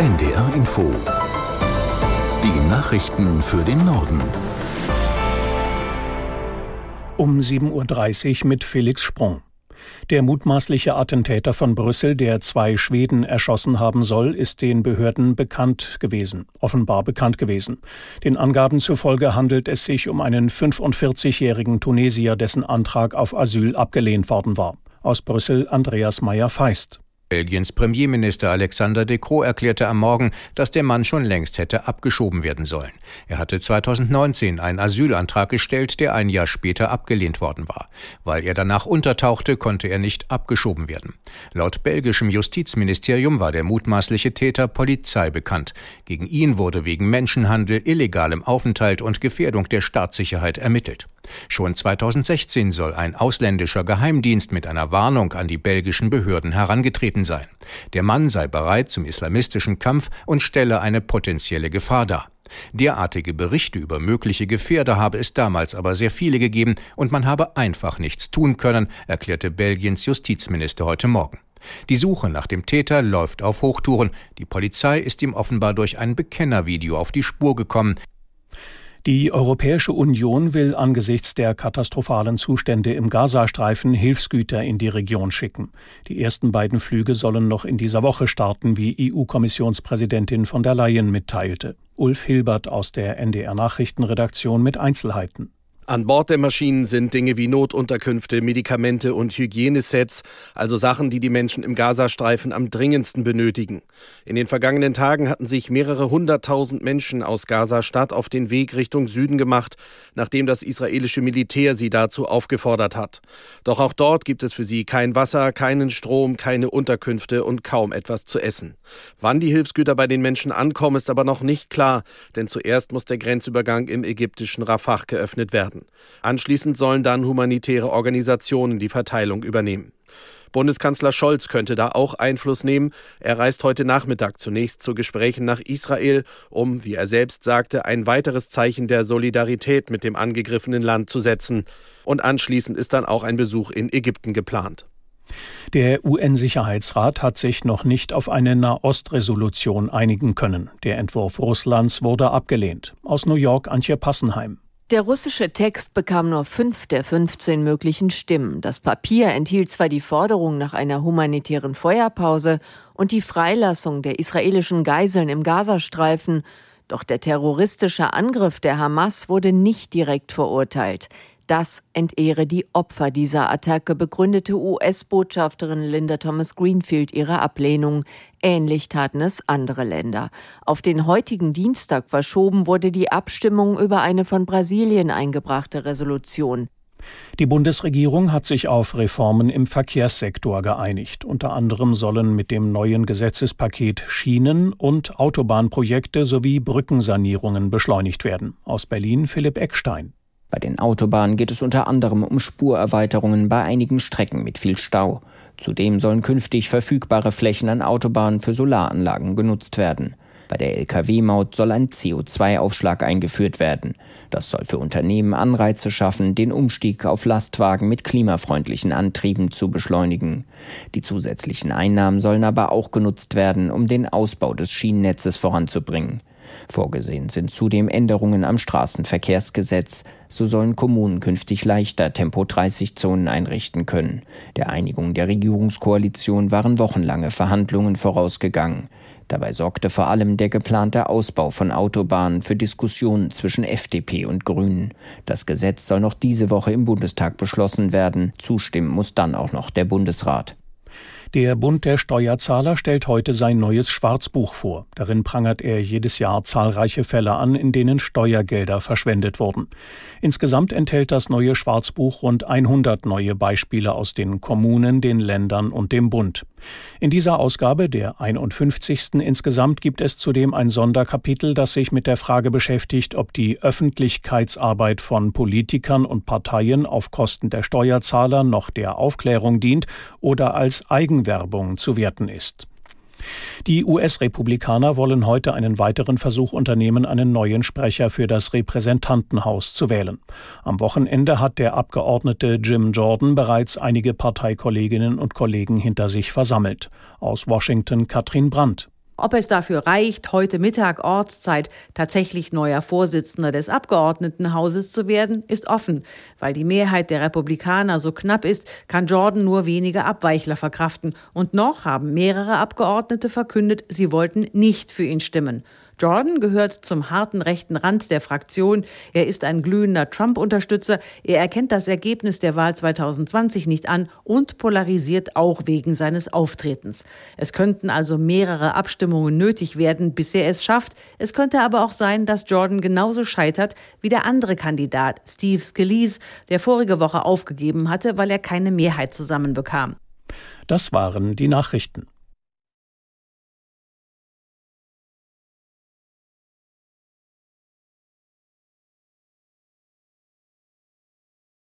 NDR Info. Die Nachrichten für den Norden. Um 7.30 Uhr mit Felix Sprung. Der mutmaßliche Attentäter von Brüssel, der zwei Schweden erschossen haben soll, ist den Behörden bekannt gewesen, offenbar bekannt gewesen. Den Angaben zufolge handelt es sich um einen 45-jährigen Tunesier, dessen Antrag auf Asyl abgelehnt worden war. Aus Brüssel Andreas Meyer-Feist. Belgiens Premierminister Alexander De Croo erklärte am Morgen, dass der Mann schon längst hätte abgeschoben werden sollen. Er hatte 2019 einen Asylantrag gestellt, der ein Jahr später abgelehnt worden war. Weil er danach untertauchte, konnte er nicht abgeschoben werden. Laut belgischem Justizministerium war der mutmaßliche Täter Polizei bekannt. Gegen ihn wurde wegen Menschenhandel, illegalem Aufenthalt und Gefährdung der Staatssicherheit ermittelt. Schon 2016 soll ein ausländischer Geheimdienst mit einer Warnung an die belgischen Behörden herangetreten sein. Der Mann sei bereit zum islamistischen Kampf und stelle eine potenzielle Gefahr dar. Derartige Berichte über mögliche Gefährder habe es damals aber sehr viele gegeben und man habe einfach nichts tun können, erklärte Belgiens Justizminister heute Morgen. Die Suche nach dem Täter läuft auf Hochtouren. Die Polizei ist ihm offenbar durch ein Bekennervideo auf die Spur gekommen. Die Europäische Union will angesichts der katastrophalen Zustände im Gazastreifen Hilfsgüter in die Region schicken. Die ersten beiden Flüge sollen noch in dieser Woche starten, wie EU-Kommissionspräsidentin von der Leyen mitteilte. Ulf Hilbert aus der NDR Nachrichtenredaktion mit Einzelheiten. An Bord der Maschinen sind Dinge wie Notunterkünfte, Medikamente und Hygienesets, also Sachen, die die Menschen im Gazastreifen am dringendsten benötigen. In den vergangenen Tagen hatten sich mehrere hunderttausend Menschen aus Gaza-Stadt auf den Weg Richtung Süden gemacht, nachdem das israelische Militär sie dazu aufgefordert hat. Doch auch dort gibt es für sie kein Wasser, keinen Strom, keine Unterkünfte und kaum etwas zu essen. Wann die Hilfsgüter bei den Menschen ankommen, ist aber noch nicht klar, denn zuerst muss der Grenzübergang im ägyptischen Rafah geöffnet werden. Anschließend sollen dann humanitäre Organisationen die Verteilung übernehmen. Bundeskanzler Scholz könnte da auch Einfluss nehmen. Er reist heute Nachmittag zunächst zu Gesprächen nach Israel, um, wie er selbst sagte, ein weiteres Zeichen der Solidarität mit dem angegriffenen Land zu setzen. Und anschließend ist dann auch ein Besuch in Ägypten geplant. Der UN-Sicherheitsrat hat sich noch nicht auf eine Nahost-Resolution einigen können. Der Entwurf Russlands wurde abgelehnt. Aus New York Antje Passenheim. Der russische Text bekam nur fünf der 15 möglichen Stimmen. Das Papier enthielt zwar die Forderung nach einer humanitären Feuerpause und die Freilassung der israelischen Geiseln im Gazastreifen, doch der terroristische Angriff der Hamas wurde nicht direkt verurteilt. Das entehre die Opfer dieser Attacke, begründete US-Botschafterin Linda Thomas Greenfield ihre Ablehnung. Ähnlich taten es andere Länder. Auf den heutigen Dienstag verschoben wurde die Abstimmung über eine von Brasilien eingebrachte Resolution. Die Bundesregierung hat sich auf Reformen im Verkehrssektor geeinigt. Unter anderem sollen mit dem neuen Gesetzespaket Schienen- und Autobahnprojekte sowie Brückensanierungen beschleunigt werden. Aus Berlin Philipp Eckstein. Bei den Autobahnen geht es unter anderem um Spurerweiterungen bei einigen Strecken mit viel Stau. Zudem sollen künftig verfügbare Flächen an Autobahnen für Solaranlagen genutzt werden. Bei der Lkw-Maut soll ein CO2-Aufschlag eingeführt werden. Das soll für Unternehmen Anreize schaffen, den Umstieg auf Lastwagen mit klimafreundlichen Antrieben zu beschleunigen. Die zusätzlichen Einnahmen sollen aber auch genutzt werden, um den Ausbau des Schienennetzes voranzubringen. Vorgesehen sind zudem Änderungen am Straßenverkehrsgesetz. So sollen Kommunen künftig leichter Tempo-30-Zonen einrichten können. Der Einigung der Regierungskoalition waren wochenlange Verhandlungen vorausgegangen. Dabei sorgte vor allem der geplante Ausbau von Autobahnen für Diskussionen zwischen FDP und Grünen. Das Gesetz soll noch diese Woche im Bundestag beschlossen werden. Zustimmen muss dann auch noch der Bundesrat. Der Bund der Steuerzahler stellt heute sein neues Schwarzbuch vor. Darin prangert er jedes Jahr zahlreiche Fälle an, in denen Steuergelder verschwendet wurden. Insgesamt enthält das neue Schwarzbuch rund 100 neue Beispiele aus den Kommunen, den Ländern und dem Bund. In dieser Ausgabe, der 51. insgesamt, gibt es zudem ein Sonderkapitel, das sich mit der Frage beschäftigt, ob die Öffentlichkeitsarbeit von Politikern und Parteien auf Kosten der Steuerzahler noch der Aufklärung dient oder als Eigen Eigenwerbung zu werten ist. Die US-Republikaner wollen heute einen weiteren Versuch unternehmen, einen neuen Sprecher für das Repräsentantenhaus zu wählen. Am Wochenende hat der Abgeordnete Jim Jordan bereits einige Parteikolleginnen und Kollegen hinter sich versammelt. Aus Washington Katrin Brandt. Ob es dafür reicht, heute Mittag Ortszeit tatsächlich neuer Vorsitzender des Abgeordnetenhauses zu werden, ist offen. Weil die Mehrheit der Republikaner so knapp ist, kann Jordan nur wenige Abweichler verkraften. Und noch haben mehrere Abgeordnete verkündet, sie wollten nicht für ihn stimmen. Jordan gehört zum harten rechten Rand der Fraktion. Er ist ein glühender Trump-Unterstützer. Er erkennt das Ergebnis der Wahl 2020 nicht an und polarisiert auch wegen seines Auftretens. Es könnten also mehrere Abstimmungen nötig werden, bis er es schafft. Es könnte aber auch sein, dass Jordan genauso scheitert wie der andere Kandidat, Steve Scalise, der vorige Woche aufgegeben hatte, weil er keine Mehrheit zusammenbekam. Das waren die Nachrichten.